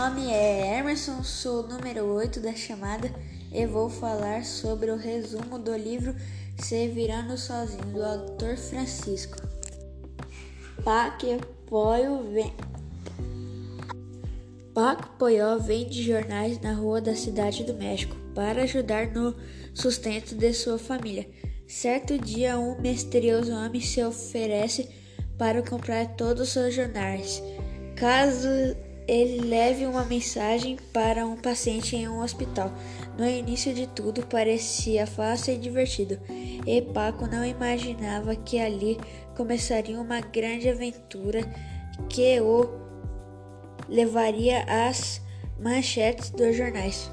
nome é Emerson, sou o número 8 da chamada e vou falar sobre o resumo do livro Se Virando Sozinho, do autor Francisco. Paco vem... Vende jornais na rua da cidade do México para ajudar no sustento de sua família. Certo dia, um misterioso homem se oferece para comprar todos os seus jornais. Caso ele leve uma mensagem para um paciente em um hospital. No início de tudo parecia fácil e divertido, e Paco não imaginava que ali começaria uma grande aventura que o levaria às manchetes dos jornais.